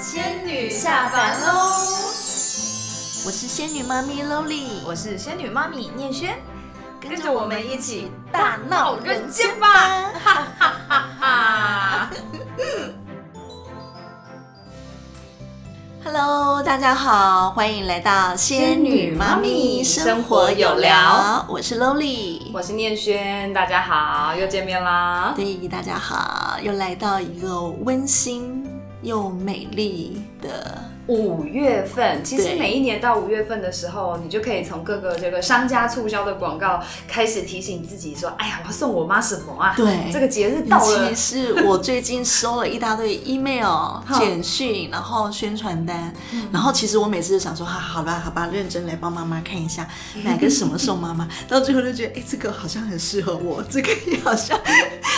仙女下凡喽！我是仙女妈咪 Loli，我是仙女妈咪念轩，跟跟着我们一起大闹人间吧！哈哈哈哈！Hello，大家好，欢迎来到仙女妈咪生活有聊，我是 Loli。我是念轩，大家好，又见面啦！对，大家好，又来到一个温馨又美丽的五月份，其实每一年到五月份的时候，你就可以从各个这个商家促销的广告开始提醒自己说：“哎呀，我要送我妈什么啊？对这个节日到了其。实我最近收了一大堆 email、简讯，然后宣传单，然后其实我每次就想说，哈、好吧，好吧，认真来帮妈妈看一下 哪个什么送妈妈，到最后就觉得，哎，这个好像很适合我，这个也好像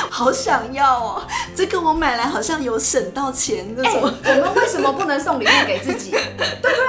好想要哦，这个我买来好像有省到钱那哎、种。我们为什么不能送礼物给自己？对不对？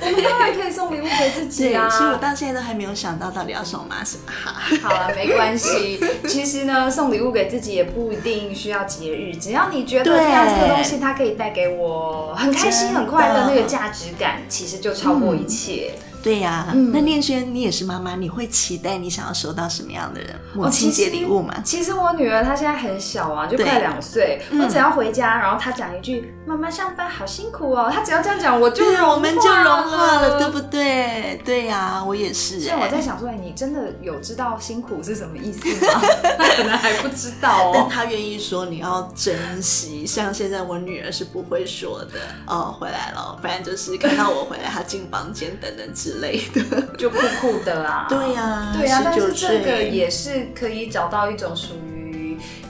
我们当然可以送礼物给自己，啊。所以我到现在都还没有想到到底要送妈什么哈。好了，没关系。其实呢，送礼物给自己也不一定需要节日，只要你觉得对这样这个东西它可以带给我很开心、很快乐那个价值感，其实就超过一切。对呀、嗯那念轩，你也是妈妈，你会期待你想要收到什么样的母哦亲节其实礼物吗？其实我女儿她现在很小啊，就快两岁。嗯我只要回家，然后她讲一句“妈妈上班好辛苦哦”，她只要这样讲，我就我们就融化了，对不？对？对呀、我也是、所以我在哎想说，哎你真的有知道辛苦是什么意思吗？他可能还不知道哦。但他愿意说你要珍惜，像现在我女儿是不会说的哦，回来了，不然就是看到我回来，她进房间等等之类的。就酷酷的啦。对呀、对呀、但是这个也是可以找到一种属于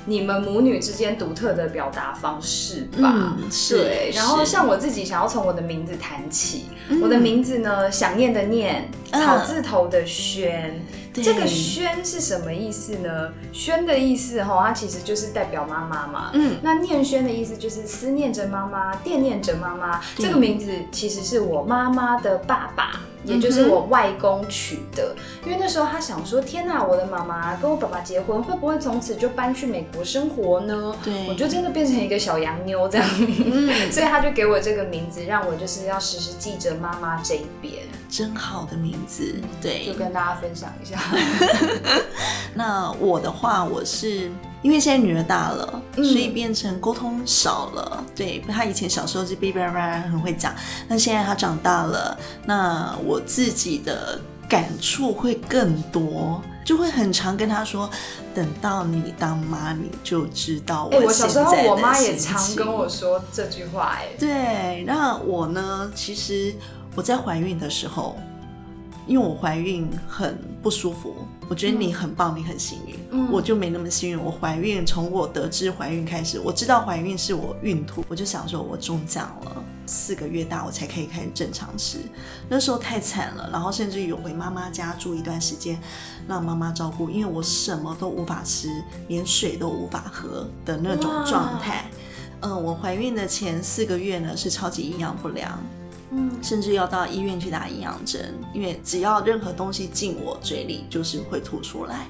你们母女之间独特的表达方式吧。对。然后像我自己想要从我的名字谈起，嗯我的名字呢，想念的念，嗯草字头的轩。对这个轩是什么意思呢？轩的意思哈，它其实就是代表妈妈嘛。嗯那念轩的意思就是思念着妈妈，惦念着妈妈。对这个名字其实是我妈妈的爸爸，也就是我外公取的。因为那时候他想说，天哪，我的妈妈跟我爸爸结婚，会不会从此就搬去美国生活呢？对我就真的变成一个小洋妞这样。嗯，所以他就给我这个名字，让我就是要时时记着妈妈这一边，真好的名字，对就。跟大家分享一下。那我的话，我是因为现在女儿大了，嗯所以变成沟通少了。对，她以前小时候是哔哔叭叭很会讲，那现在她长大了，那我自己的感触会更多，就会很常跟她说，等到你当妈，你就知道哎、我我小时候我妈也常跟我说这句话、哎，对，那我呢？其实我在怀孕的时候，因为我怀孕很不舒服，我觉得你很棒，你很幸运，嗯我就没那么幸运。我怀孕从我得知怀孕开始，我知道怀孕是我孕吐，我就想说我中奖了。四个月大我才可以开始正常吃，那时候太惨了，然后甚至于有回妈妈家住一段时间，让妈妈照顾，因为我什么都无法吃，连水都无法喝的那种状态。嗯，我怀孕的前四个月呢是超级营养不良，嗯，甚至要到医院去打营养针，因为只要任何东西进我嘴里，就是会吐出来。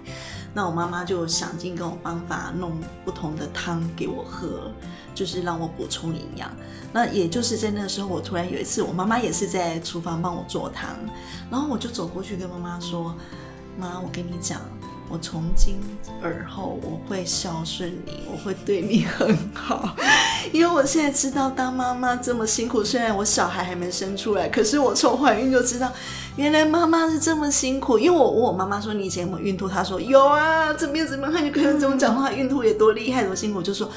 那我妈妈就想尽各种方法弄不同的汤给我喝，就是让我补充营养。那也就是在那时候，我突然有一次，我妈妈也是在厨房帮我做汤，然后我就走过去跟妈妈说：“妈，我跟你讲，我从今而后我会孝顺你，我会对你很好，因为我现在知道当妈妈这么辛苦。虽然我小孩还没生出来，可是我从怀孕就知道，原来妈妈是这么辛苦。因为我问我妈妈说你以前有没有孕吐，她说有啊，怎么样怎么样，她就跟我怎么讲话，孕吐也多厉害多辛苦，就说。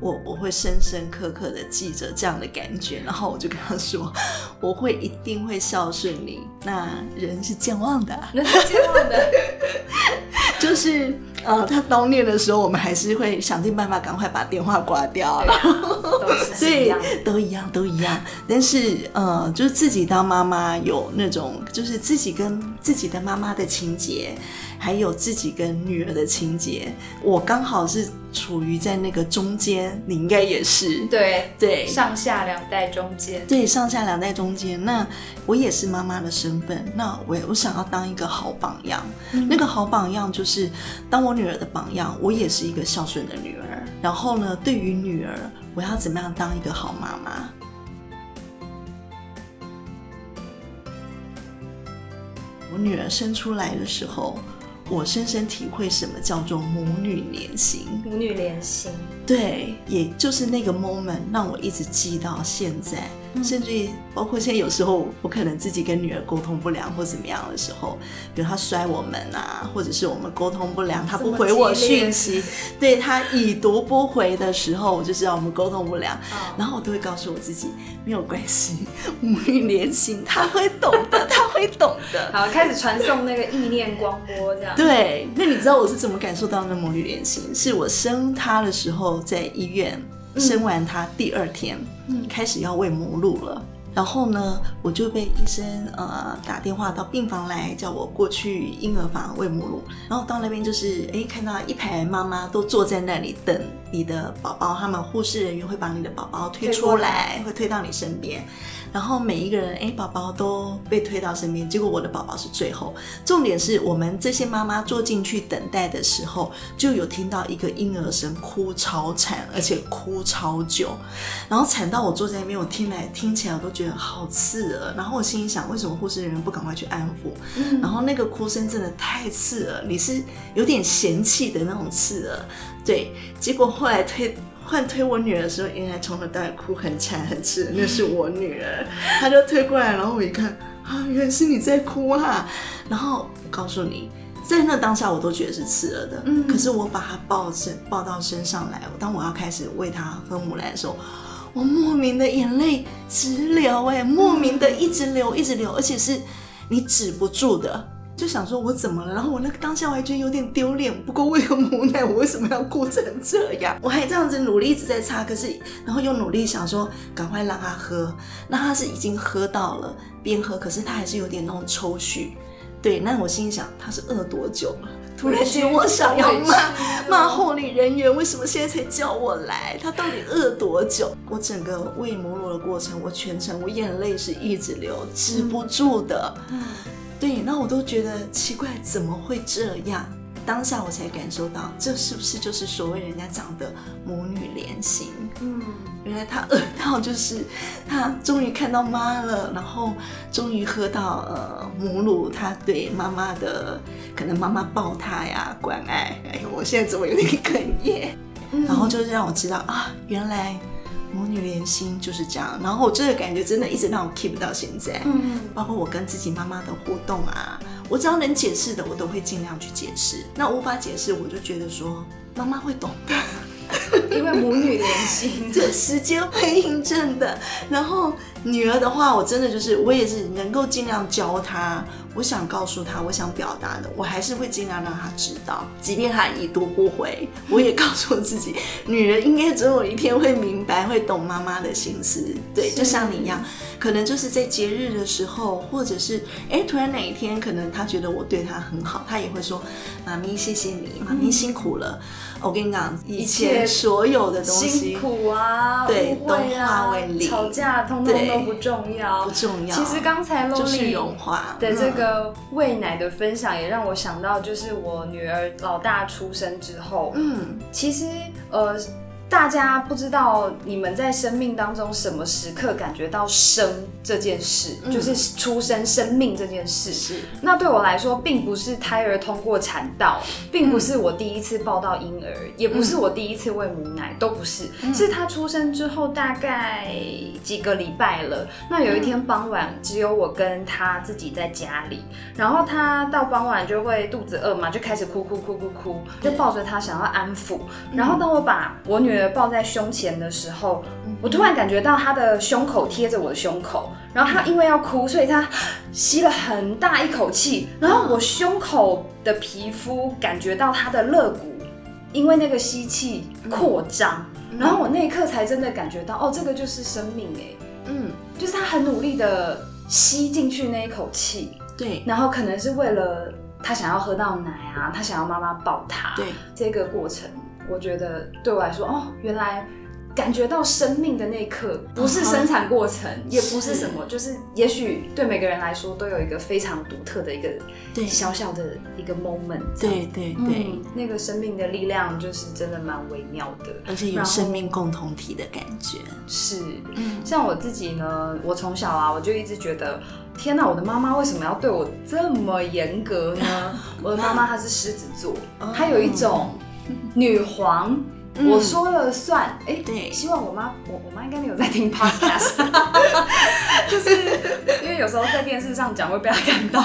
我我会深深刻刻的记着这样的感觉，然后我就跟她说，我会一定会孝顺你。那人是健忘的啊，那是健忘的，就是呃，他叨念的时候，我们还是会想尽办法赶快把电话挂掉。对啊，都是所以。都一样，都一样。但是呃，就是自己当妈妈有那种，就是自己跟自己的妈妈的情节，还有自己跟女儿的情节。我刚好是处于在那个中间你应该也是。对对。上下两代中间。对上下两代中间。那我也是妈妈的身份那我我想要当一个好榜样。那个好榜样就是当我女儿的榜样我也是一个孝顺的女儿然后呢对于女儿我要怎么样当一个好妈妈？我女儿生出来的时候我深深体会什么叫做母女连心。母女连心，对，也就是那个 moment 让我一直记到现在。甚至于包括现在有时候我可能自己跟女儿沟通不良或怎么样的时候，比如她摔我们啊，或者是我们沟通不良，她不回我讯息，对她已读不回的时候，我就知道我们沟通不良。然后我都会告诉我自己没有关系，母女连心，她会懂的，她会懂的。好，开始传送那个意念光波，这样。对，那你知道我是怎么感受到那母女连心？是我生她的时候在医院。生完他第二天，开始要喂母乳了。然后呢，我就被医生呃打电话到病房来，叫我过去婴儿房喂母乳。然后到那边就是，哎，看到一排妈妈都坐在那里等你的宝宝，他们护士人员会把你的宝宝推出来，会推到你身边。然后每一个人，哎，宝宝都被推到身边，结果我的宝宝是最后。重点是我们这些妈妈坐进去等待的时候，就有听到一个婴儿声哭超惨，而且哭超久，然后惨到我坐在那边，我听来听起来我都觉得好刺耳。然后我心里想，为什么护士人员不赶快去安抚？然后那个哭声真的太刺耳，你是有点嫌弃的那种刺耳。对，结果后来推。换推我女儿的时候，原来从头到尾哭很惨很刺，那是我女儿，她就推过来，然后我一看，啊，原来是你在哭啊！然后我告诉你，在那当下我都觉得是刺耳的，嗯，可是我把她抱身抱到身上来，当我要开始喂她喝母奶的时候，我莫名的眼泪直流，哎，莫名的一直流一直流，而且是你止不住的。就想说我怎么了？然后我那个当下我还觉得有点丢脸。不过为了母奶，我为什么要哭成这样？我还这样子努力一直在擦，可是然后又努力想说赶快让他喝。那他是已经喝到了，边喝，可是他还是有点那种抽搐。对，那我心想他是饿多久了？突然间我想要骂 骂护理人员，为什么现在才叫我来？他到底饿多久？我整个喂母乳的过程，我全程我眼泪是一直流，止不住的。对，那我都觉得奇怪，怎么会这样？当下我才感受到，这是不是就是所谓人家讲的母女连心？嗯，原来他饿到就是他终于看到妈了，然后终于喝到呃母乳，他对妈妈的可能妈妈抱他呀，关爱。哎呦，我现在怎么有点哽咽？然后就是让我知道啊，原来。母女连心就是这样，然后我这个感觉真的一直让我 keep 到现在。嗯，包括我跟自己妈妈的互动啊，我只要能解释的，我都会尽量去解释。那无法解释，我就觉得说妈妈会懂的。因为母女连心，这时间会印证的。然后女儿的话，我真的就是我也是能够尽量教她。我想告诉他，我想表达的，我还是会尽量让他知道。即便他已读不回，我也告诉我自己，女人应该总有一天会明白，会懂妈妈的心思。对，就像你一样，可能就是在节日的时候，或者是哎，突然哪一天，可能他觉得我对他很好，他也会说：“妈咪，谢谢你，妈咪辛苦了。”我跟你讲，以前所有的东西，辛苦啊，对，都化为零，吵架通通都不重要，不重要。其实刚才洛丽融化对这个喂奶的分享，也让我想到，就是我女儿老大出生之后，嗯，其实呃。大家不知道你们在生命当中什么时刻感觉到生这件事，就是出生生命这件事。是。那对我来说，并不是胎儿通过产道，并不是我第一次抱到婴儿，也不是我第一次喂母奶，都不是。是他出生之后大概几个礼拜了。那有一天傍晚，只有我跟他自己在家里，然后他到傍晚就会肚子饿嘛，就开始哭哭哭哭哭，就抱着他想要安抚。然后当我把我女儿。抱在胸前的时候，我突然感觉到他的胸口贴着我的胸口，然后他因为要哭，所以他吸了很大一口气，然后我胸口的皮肤感觉到他的肋骨因为那个吸气扩张，然后我那一刻才真的感觉到，哦，这个就是生命哎，嗯，就是他很努力的吸进去那一口气，对，然后可能是为了他想要喝到奶啊，他想要妈妈抱他，对，这个过程。我觉得对我来说，哦，原来感觉到生命的那一刻，不是生产过程，也不是什么，就是也许对每个人来说都有一个非常独特的一个对小小的一个 moment。对对对，嗯，那个生命的力量就是真的蛮微妙的，而且有生命共同体的感觉。是。嗯，像我自己呢，我从小啊，我就一直觉得，天哪，我的妈妈为什么要对我这么严格呢？我的妈妈她是狮子座，她有一种 女皇。嗯。我说了算，哎、对。希望我妈，我我妈应该没有在听 podcast，就是因为有时候在电视上讲会被她看到，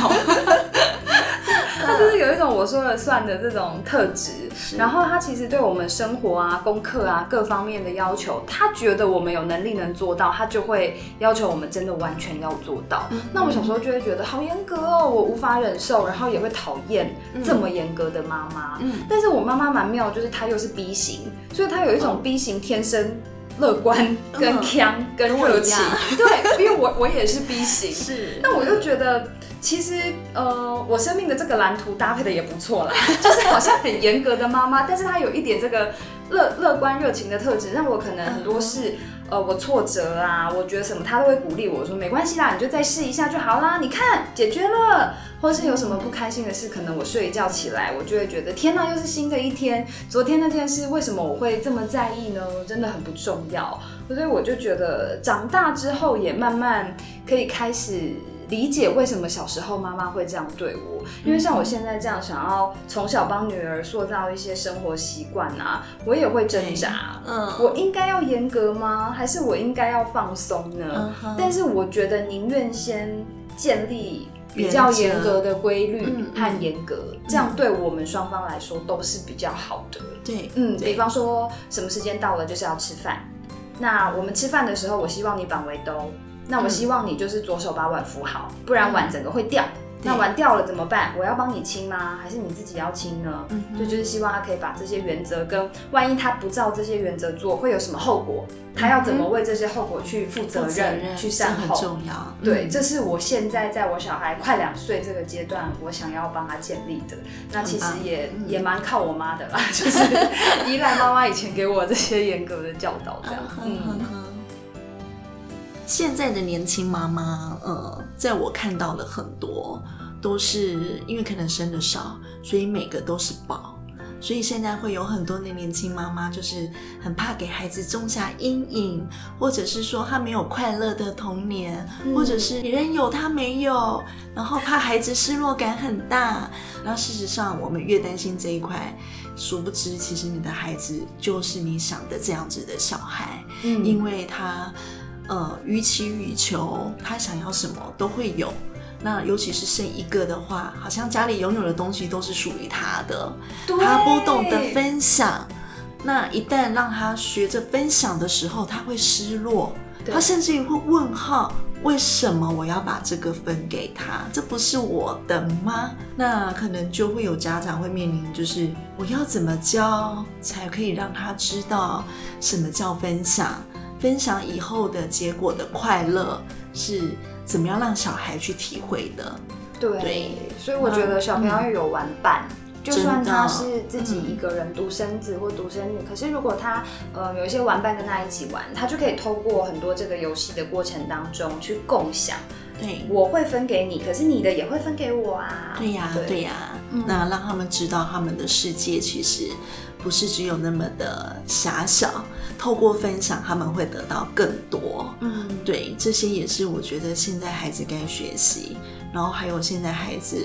她就是有一种我说了算的这种特质，然后他其实对我们生活啊、功课啊各方面的要求，他觉得我们有能力能做到，他就会要求我们真的完全要做到。那我小时候就会觉得好严格哦，我无法忍受，然后也会讨厌这么严格的妈妈。嗯但是我妈妈蛮妙，就是她又是 B 型，所以她有一种 B 型天生乐观、跟嗯强、跟跟热情。对，因为我我也是 B 型，是那我就觉得，其实呃，我生命的这个蓝图搭配的也不错啦，就是好像很严格的妈妈，但是她有一点这个乐乐观热情的特质，让我可能很多事。呃，我挫折啊，我觉得什么，她都会鼓励我说没关系啦，你就再试一下就好啦。你看解决了，或是有什么不开心的事，可能我睡一觉起来，我就会觉得天哪，又是新的一天。昨天那件事为什么我会这么在意呢？真的很不重要。所以我就觉得长大之后也慢慢可以开始理解为什么小时候妈妈会这样对我，因为像我现在这样想要从小帮女儿塑造一些生活习惯啊，我也会挣扎。嗯我应该要严格吗？还是我应该要放松呢嗯？但是我觉得宁愿先建立比较严格的规律和严格，这样对我们双方来说都是比较好的。对，嗯，比方说什么时间到了就是要吃饭，那我们吃饭的时候，我希望你绑围兜，那我希望你就是左手把碗扶好，不然碗整个会掉。那碗掉了怎么办？我要帮你清吗？还是你自己要清呢？嗯哼所以就是希望他可以把这些原则跟万一他不照这些原则做，会有什么后果？他要怎么为这些后果去负责任、去善后很后？重要。对，嗯这是我现在在我小孩快两岁这个阶段，我想要帮他建立的。那其实也、嗯也蛮靠我妈的啦，就是依赖妈妈以前给我这些严格的教导，这样。嗯。现在的年轻妈妈，呃，在我看到了很多，都是因为可能生的少，所以每个都是宝。所以现在会有很多的年轻妈妈，就是很怕给孩子种下阴影，或者是说他没有快乐的童年，嗯或者是别人有他没有，然后怕孩子失落感很大。然后事实上，我们越担心这一块，殊不知其实你的孩子就是你想的这样子的小孩，嗯因为他呃予取予求，他想要什么都会有。那尤其是生一个的话，好像家里拥有的东西都是属于他的，他不懂得分享。那一旦让他学着分享的时候，他会失落，他甚至于会问号：为什么我要把这个分给他？这不是我的吗？那可能就会有家长会面临，就是我要怎么教才可以让他知道什么叫分享？分享以后的结果的快乐是怎么样让小孩去体会的？对，对所以我觉得小朋友要有玩伴。就算他是自己一个人独生子或独生女，可是如果他呃有一些玩伴跟他一起玩，他就可以透过很多这个游戏的过程当中去共享。对，我会分给你，可是你的也会分给我啊。对呀、对呀、嗯那让他们知道他们的世界其实不是只有那么的狭小，透过分享他们会得到更多。嗯，对，这些也是我觉得现在孩子该学习。然后还有现在孩子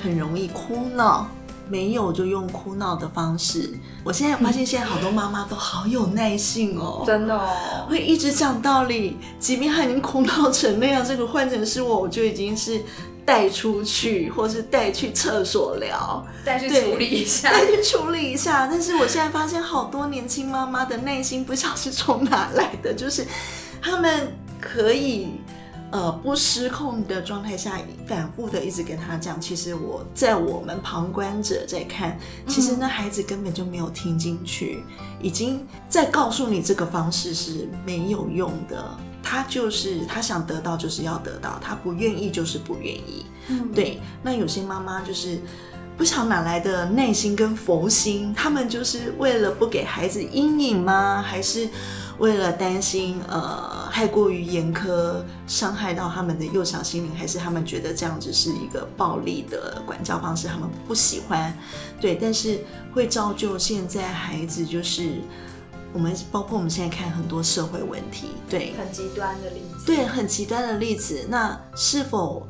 很容易哭闹，没有就用哭闹的方式。我现在发现现在好多妈妈都好有耐性哦，真的哦。会一直讲道理，即便他已经哭闹成那样，这个换成是我，我就已经是带出去，或是带去厕所聊，再去对处理一下。带去处理一下。但是我现在发现，好多年轻妈妈的耐心不晓得是从哪来的，就是他们可以。呃，不失控的状态下，反复的一直跟他讲，其实我在我们旁观者在看，其实那孩子根本就没有听进去，已经在告诉你这个方式是没有用的。他就是他想得到就是要得到，他不愿意就是不愿意。嗯，对，那有些妈妈就是不晓哪来的耐心跟佛心，他们就是为了不给孩子阴影吗？还是为了担心呃太过于严苛，伤害到他们的幼小心灵，还是他们觉得这样子是一个暴力的管教方式，他们不喜欢。对，但是会造就现在孩子就是我们包括我们现在看很多社会问题，对，很极端的例子，对，很极端的例子。那是否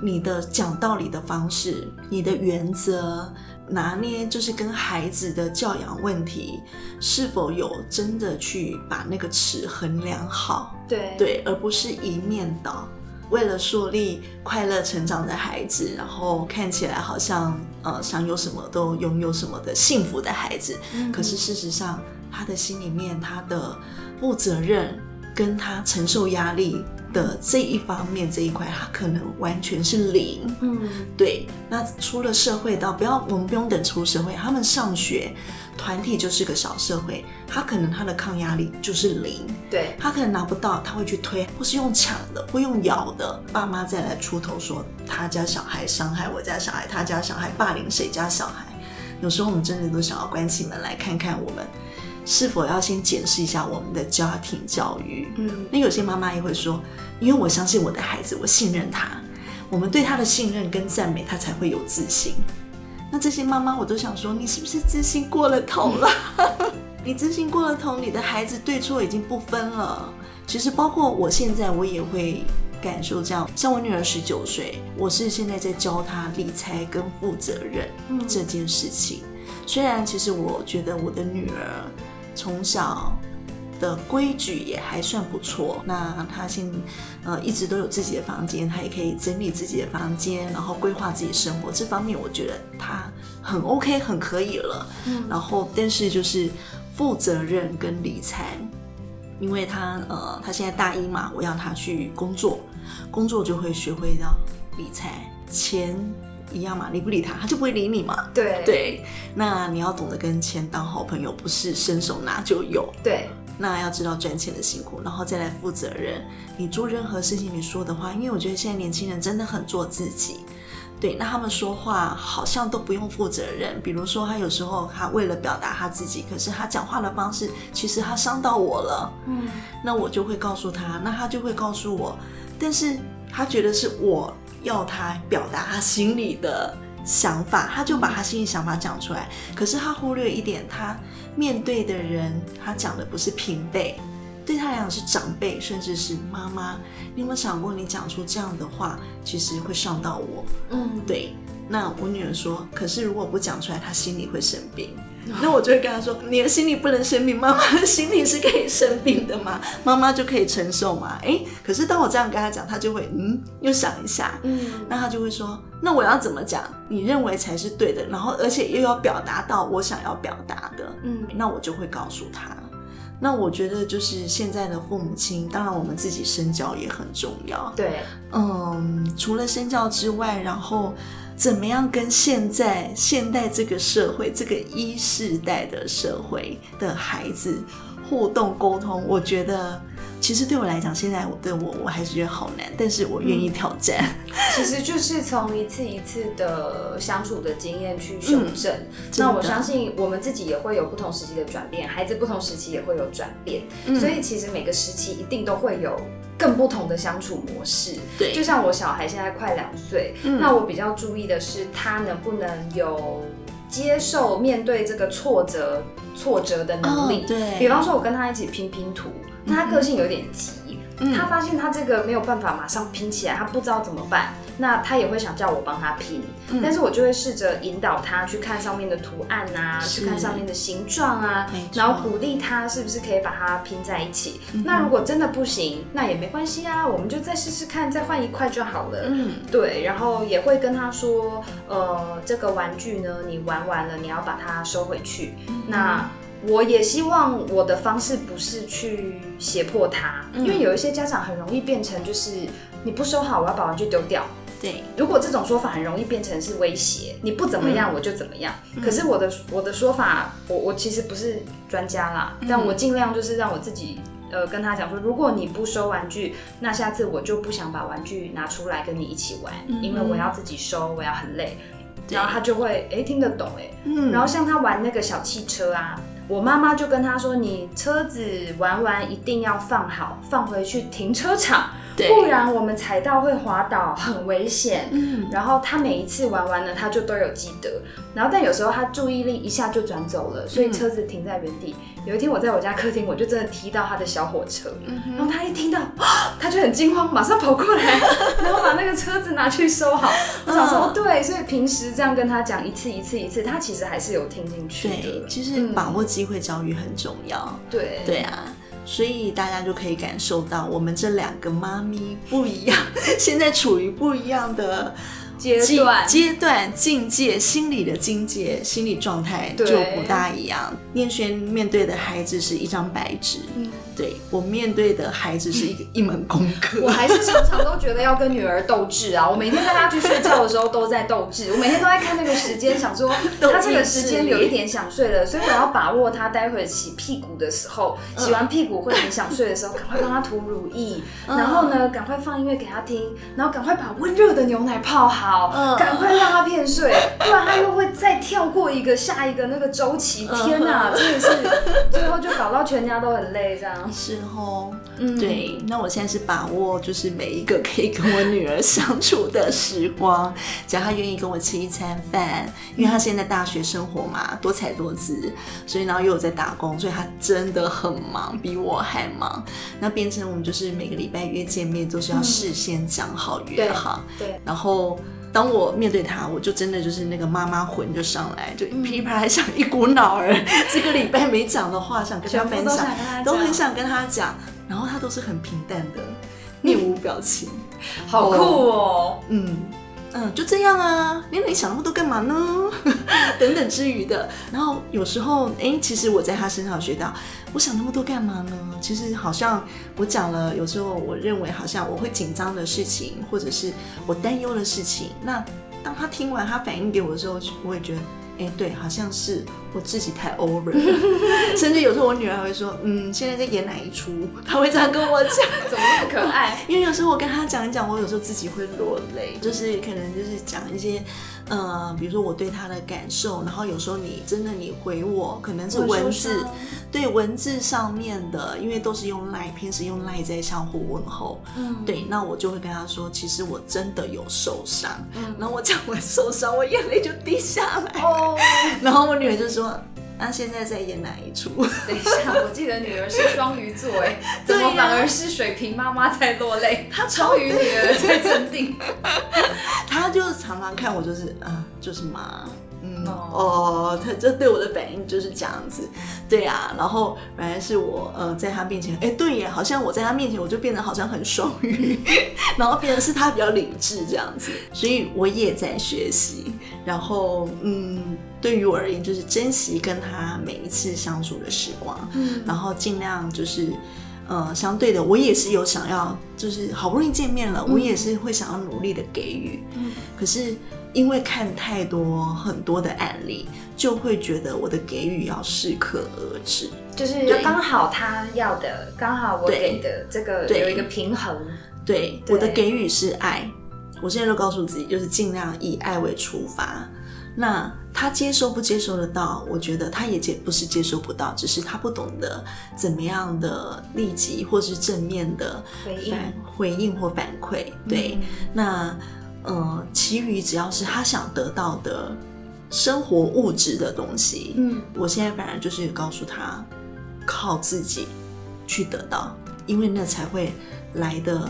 你的讲道理的方式，你的原则？拿捏就是跟孩子的教养问题是否有真的去把那个尺衡量好，对对，而不是一面倒。为了树立快乐成长的孩子，然后看起来好像呃想有什么都拥有什么的幸福的孩子，可是事实上他的心里面他的负责任跟他承受压力。的这一方面这一块，他可能完全是零。嗯，对。那出了社会，到不要我们不用等出社会，他们上学团体就是个小社会，他可能他的抗压力就是零。对，他可能拿不到，他会去推，或是用抢的，会用咬的。爸妈再来出头说他家小孩伤害我家小孩，他家小孩霸凌谁家小孩。有时候我们真的都想要关起门来看看我们。是否要先检视一下我们的家庭教育？嗯，那有些妈妈也会说，因为我相信我的孩子，我信任他，我们对他的信任跟赞美，他才会有自信。那这些妈妈，我都想说，你是不是自信过了头了？你自信过了头，你的孩子对错已经不分了。其实，包括我现在，我也会感受这样。像我女儿十九岁，我是现在在教她理财跟负责任这件事情。虽然其实我觉得我的女儿。从小的规矩也还算不错。那他现呃一直都有自己的房间，他也可以整理自己的房间，然后规划自己生活。这方面我觉得他很 OK，很可以了。嗯。然后，但是就是负责任跟理财，因为他呃他现在大一嘛，我要他去工作，工作就会学会到理财钱。一样嘛，你不理他，他就不会理你嘛。对对，那你要懂得跟钱当好朋友，不是伸手拿就有。对，那要知道赚钱的辛苦，然后再来负责任。你做任何事情，你说的话，因为我觉得现在年轻人真的很做自己。对，那他们说话好像都不用负责任。比如说，他有时候他为了表达他自己，可是他讲话的方式，其实他伤到我了。嗯，那我就会告诉他，那他就会告诉我，但是他觉得是我。要他表达他心里的想法，他就把他心里想法讲出来。可是他忽略一点，他面对的人，他讲的不是平辈，对他来讲是长辈，甚至是妈妈。你有没有想过，你讲出这样的话，其实会伤到我？嗯，对。那我女儿说，可是如果不讲出来，她心里会生病。那我就会跟他说：“你的心里不能生病，妈妈的心里是可以生病的嘛，妈妈就可以承受嘛。”哎，可是当我这样跟他讲，他就会嗯，又想一下，嗯，那他就会说：“那我要怎么讲？你认为才是对的，然后而且又要表达到我想要表达的，嗯，那我就会告诉他。那我觉得就是现在的父母亲，当然我们自己身教也很重要，对，嗯，除了身教之外，然后。怎么样跟现在现代这个社会，这个一世代的社会的孩子互动沟通？我觉得其实对我来讲，现在对我我还是觉得好难，但是我愿意挑战。其实就是从一次一次的相处的经验去修正。那我相信我们自己也会有不同时期的转变，孩子不同时期也会有转变。所以其实每个时期一定都会有。更不同的相处模式，对，就像我小孩现在快两岁，那我比较注意的是他能不能有接受面对这个挫折挫折的能力。对，比方说我跟他一起拼拼图，那他个性有点急。他发现他这个没有办法马上拼起来，他不知道怎么办，那他也会想叫我帮他拼，但是我就会试着引导他去看上面的图案啊，去看上面的形状啊，然后鼓励他是不是可以把它拼在一起。那如果真的不行，那也没关系啊，我们就再试试看，再换一块就好了。嗯，对，然后也会跟他说，呃，这个玩具呢，你玩完了，你要把它收回去。那我也希望我的方式不是去胁迫他，因为有一些家长很容易变成就是你不收好，我要把玩具丢掉。对，如果这种说法很容易变成是威胁，你不怎么样我就怎么样。可是我的我的说法，我我其实不是专家啦，但我尽量就是让我自己呃跟他讲说，如果你不收玩具，那下次我就不想把玩具拿出来跟你一起玩，因为我要自己收，我要很累。然后他就会哎听得懂哎，然后像他玩那个小汽车啊。我妈妈就跟他说：“你车子玩完一定要放好，放回去停车场，对不然我们踩到会滑倒，很危险。”嗯，然后他每一次玩完了，他就都有记得。然后但有时候他注意力一下就转走了，所以车子停在原地。有一天我在我家客厅，我就真的踢到他的小火车，然后他一听到，啊他就很惊慌，马上跑过来，然后把那个车子拿去收好。我想说，对，所以平时这样跟他讲一次一次一次，他其实还是有听进去对，的。其实把握机会教育很重要。对对啊，所以大家就可以感受到我们这两个妈咪不一样，现在处于不一样的阶段。阶段、境界、心理的境界、心理状态就不大一样。念轩面对的孩子是一张白纸，嗯对我面对的孩子是一个一门功课。我还是常常都觉得要跟女儿斗智啊！我每天带她去睡觉的时候都在斗智，我每天都在看那个时间，想说 她这个时间有一点想睡了，所以我要把握她待会洗屁股的时候，洗完屁股会很想睡的时候，赶快帮她涂乳液，然后呢，赶快放音乐给她听，然后赶快把温热的牛奶泡好，嗯赶快让她片睡，不然她又会再跳过一个下一个那个周期。天哪，真的是 最后就搞到全家都很累这样。是哦，嗯对，那我现在是把握就是每一个可以跟我女儿相处的时光，只要她愿意跟我吃一餐饭，因为她现在大学生活嘛，多彩多姿，所以然后又有在打工，所以她真的很忙，比我还忙。那变成我们就是每个礼拜约见面都是要事先讲好约好，对，然后。当我面对他，我就真的就是那个妈妈魂就上来，就噼里啪还想一股脑儿，这个礼拜没讲的话想跟她全部都分享都很想跟他讲，然后他都是很平淡的，面无表情，好酷哦。嗯嗯，就这样啊，你你想那么多干嘛呢？等等之余的，然后有时候，哎，其实我在他身上学到，我想那么多干嘛呢？其实好像我讲了，有时候我认为好像我会紧张的事情，或者是我担忧的事情，那当他听完，他反应给我的时候，我也觉得。哎，对，好像是我自己太 over 了，甚至有时候我女儿还会说，嗯，现在在演哪一出？她会这样跟我讲。怎么那么可爱？因为有时候我跟她讲一讲，我有时候自己会落泪，就是可能就是讲一些，呃，比如说我对他的感受，然后有时候你真的你回我，可能是文字，对文字上面的，因为都是用赖，平时用赖在相互问候，嗯，对，那我就会跟他说，其实我真的有受伤，嗯。然后我讲完受伤，我眼泪就滴下来，哦，然后我女儿就说。那、现在在演哪一出？等一下，我记得女儿是双鱼座，哎，怎么反而是水瓶妈妈在落泪？她超鱼女儿在镇定。她就常常看我，就是啊、就是妈，嗯，哦哦，他就对我的反应就是这样子，对啊，然后本来是我呃在她面前，哎，对耶，好像我在她面前我就变得好像很双鱼，然后变成是她比较理智这样子，所以我也在学习，然后嗯，对于我而言就是珍惜跟他每一次相处的时光，嗯然后尽量就是。呃，相对的，我也是有想要，就是好不容易见面了，我也是会想要努力的给予。嗯可是因为看太多很多的案例，就会觉得我的给予要适可而止。就是要刚好他要的，刚好我对给的这个有一个平衡。对，对我的给予是爱，我现在都告诉自己，就是尽量以爱为出发。那他接受不接受得到？我觉得他也接不是接受不到，只是他不懂得怎么样的立即或是正面的回应反回应或反馈。对，嗯那呃，其余只要是他想得到的生活物质的东西，嗯，我现在反而就是告诉他，靠自己去得到，因为那才会来的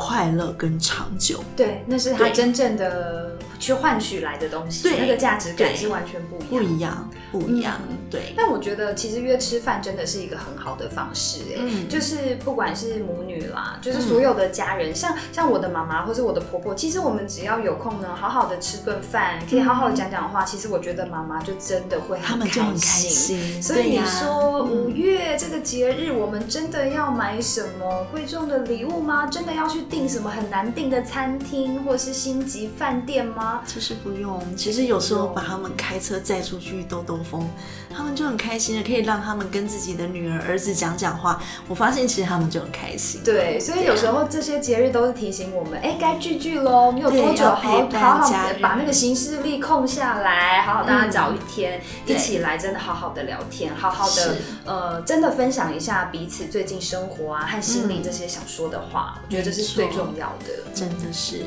快乐跟长久。对，那是他真正的去换取来的东西，对。那个价值感是完全不一样。不一样，不一样，嗯。对，但我觉得其实约吃饭真的是一个很好的方式、哎、嗯。就是不管是母女啦，就是所有的家人，像像我的妈妈或是我的婆婆，其实我们只要有空呢，好好的吃顿饭，可以好好的讲讲话，其实我觉得妈妈就真的会他很们就很开心。所以你说嗯。五月这个节日，我们真的要买什么贵重的礼物吗？真的要去订什么很难订的餐厅或是星级饭店吗？其实不用，其实有时候把他们开车载出去兜兜风，他们就很开心的，可以让他们跟自己的女儿、儿子讲讲话。我发现其实他们就很开心。对，所以有时候这些节日都是提醒我们，哎，该聚聚喽。你有多久，好好好把那个行事历空下来，好好大家嗯找一天、对一起来，真的好好的聊天，好好的呃，真的分享一下彼此最近生活啊和心里嗯这些想说的话，我觉得这是最重要的。真的是，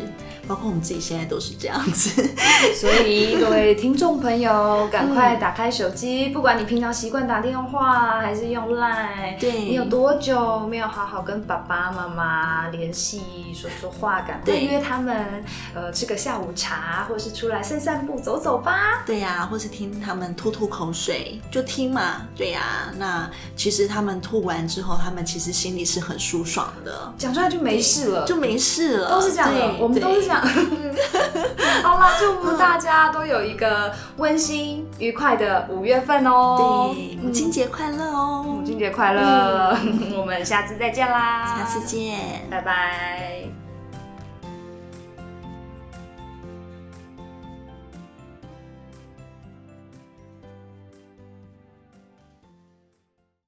包括我们自己现在都是这样子。所以各位听众朋友，赶快打开手机，不管你平常习惯打电话还是用 Line，对你有多久没有好好跟爸爸妈妈联系，说说话，赶快约他们，呃，吃个下午茶，或者是出来散散步、走走吧。对呀、或是听他们吐吐口水，就听嘛。对呀、那其实他们吐完之后，他们其实心里是很舒爽的，讲出来就没事了，就没事了。都是这样的，我们都是这。样。好啦，祝福大家都有一个温馨愉快的五月份哦。对，母亲节快乐哦！母亲节快乐！我们下次再见啦，下次见。拜拜。